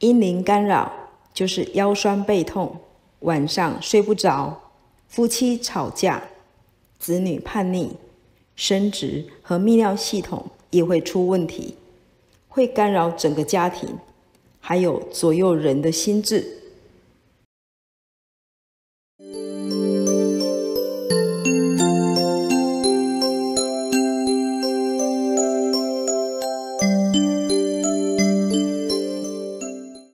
阴灵干扰就是腰酸背痛晚上睡不着夫妻吵架子女叛逆生殖和泌尿系统也会出问题会干扰整个家庭还有左右人的心智。